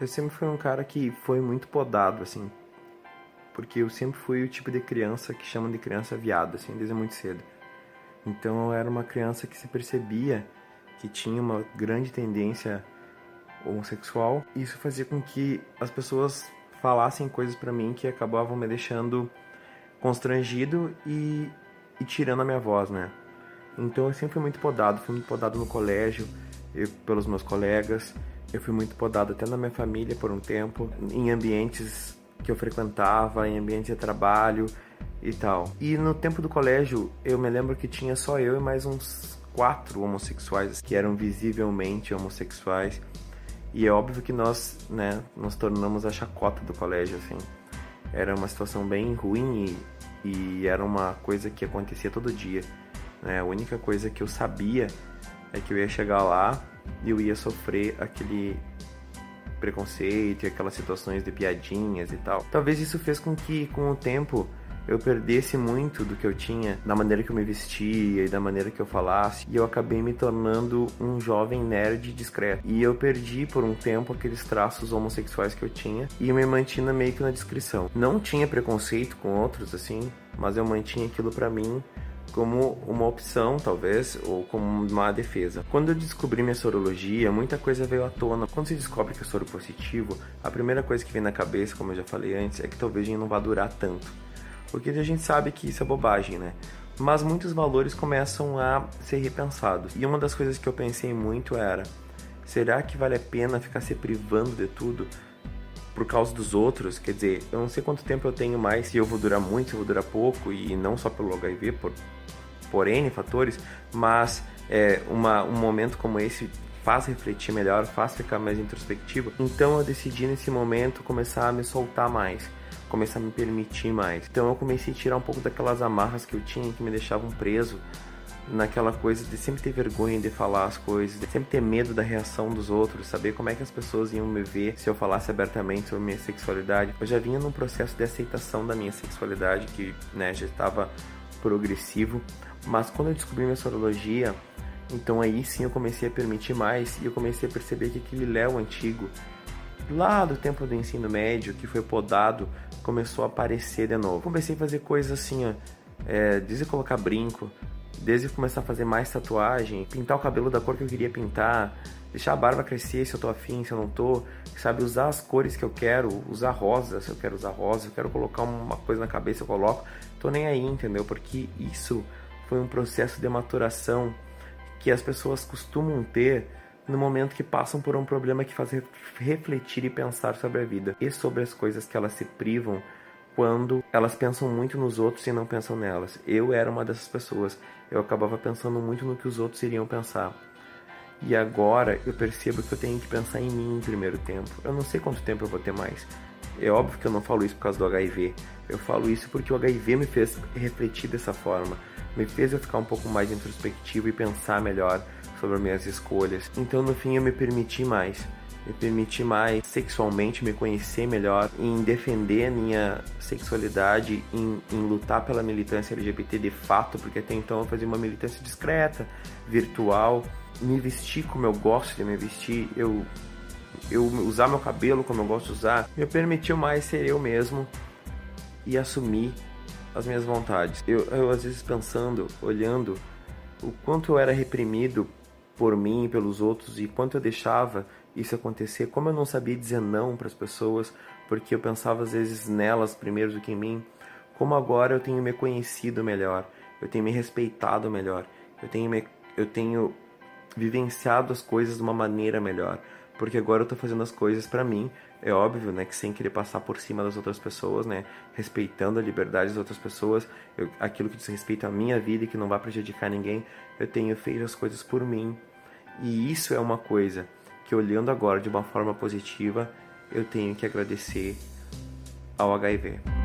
Eu sempre fui um cara que foi muito podado, assim, porque eu sempre fui o tipo de criança que chamam de criança viada, assim, desde muito cedo. Então eu era uma criança que se percebia que tinha uma grande tendência homossexual. Isso fazia com que as pessoas falassem coisas para mim que acabavam me deixando constrangido e, e, tirando a minha voz, né? Então eu sempre fui muito podado, fui muito podado no colégio, eu, pelos meus colegas, eu fui muito podado até na minha família por um tempo, em ambientes que eu frequentava, em ambientes de trabalho e tal. E no tempo do colégio, eu me lembro que tinha só eu e mais uns quatro homossexuais que eram visivelmente homossexuais. E é óbvio que nós, né, nos tornamos a chacota do colégio, assim. Era uma situação bem ruim e, e era uma coisa que acontecia todo dia. Né? A única coisa que eu sabia é que eu ia chegar lá e eu ia sofrer aquele preconceito e aquelas situações de piadinhas e tal. Talvez isso fez com que, com o tempo, eu perdesse muito do que eu tinha da maneira que eu me vestia e da maneira que eu falasse, e eu acabei me tornando um jovem nerd discreto. E eu perdi por um tempo aqueles traços homossexuais que eu tinha e me mantinha meio que na descrição. Não tinha preconceito com outros assim, mas eu mantinha aquilo para mim como uma opção, talvez, ou como uma defesa. Quando eu descobri minha sorologia, muita coisa veio à tona. Quando se descobre que é soro positivo, a primeira coisa que vem na cabeça, como eu já falei antes, é que talvez a gente não vá durar tanto porque a gente sabe que isso é bobagem, né? Mas muitos valores começam a ser repensados. E uma das coisas que eu pensei muito era: será que vale a pena ficar se privando de tudo por causa dos outros? Quer dizer, eu não sei quanto tempo eu tenho mais, se eu vou durar muito, se eu vou durar pouco, e não só pelo HIV, por, por N fatores, mas é, uma, um momento como esse faz refletir melhor, faz ficar mais introspectivo. Então eu decidi nesse momento começar a me soltar mais começar a me permitir mais. Então eu comecei a tirar um pouco daquelas amarras que eu tinha que me deixavam preso naquela coisa de sempre ter vergonha de falar as coisas, de sempre ter medo da reação dos outros, saber como é que as pessoas iam me ver se eu falasse abertamente sobre minha sexualidade. Eu já vinha num processo de aceitação da minha sexualidade que, né, já estava progressivo, mas quando eu descobri minha sorologia, então aí sim eu comecei a permitir mais e eu comecei a perceber que aquele Léo antigo, lá do tempo do ensino médio, que foi podado começou a aparecer de novo. Comecei a fazer coisas assim, ó, é, colocar brinco, desde começar a fazer mais tatuagem, pintar o cabelo da cor que eu queria pintar, deixar a barba crescer se eu tô afim, se eu não tô, sabe, usar as cores que eu quero, usar rosa se eu quero usar rosa, eu quero colocar uma coisa na cabeça, eu coloco, tô nem aí, entendeu? Porque isso foi um processo de maturação que as pessoas costumam ter no momento que passam por um problema que faz refletir e pensar sobre a vida e sobre as coisas que elas se privam quando elas pensam muito nos outros e não pensam nelas. Eu era uma dessas pessoas. Eu acabava pensando muito no que os outros iriam pensar. E agora eu percebo que eu tenho que pensar em mim em primeiro tempo. Eu não sei quanto tempo eu vou ter mais. É óbvio que eu não falo isso por causa do HIV. Eu falo isso porque o HIV me fez refletir dessa forma. Me fez eu ficar um pouco mais introspectivo e pensar melhor sobre minhas escolhas. Então, no fim, eu me permiti mais. Me permiti mais sexualmente me conhecer melhor, em defender a minha sexualidade, em, em lutar pela militância LGBT de fato, porque até então eu fazia uma militância discreta, virtual, me vestir como eu gosto de me vestir, eu eu usar meu cabelo como eu gosto de usar, me permitiu mais ser eu mesmo e assumir as minhas vontades. Eu, eu às vezes pensando, olhando o quanto eu era reprimido por mim e pelos outros e quanto eu deixava isso acontecer, como eu não sabia dizer não para as pessoas, porque eu pensava às vezes nelas primeiro do que em mim, como agora eu tenho me conhecido melhor, eu tenho me respeitado melhor, eu tenho me, eu tenho vivenciado as coisas de uma maneira melhor, porque agora eu estou fazendo as coisas para mim, é óbvio, né, que sem querer passar por cima das outras pessoas, né, respeitando a liberdade das outras pessoas, eu, aquilo que diz respeito à minha vida e que não vai prejudicar ninguém, eu tenho feito as coisas por mim, e isso é uma coisa que, olhando agora de uma forma positiva, eu tenho que agradecer ao HIV.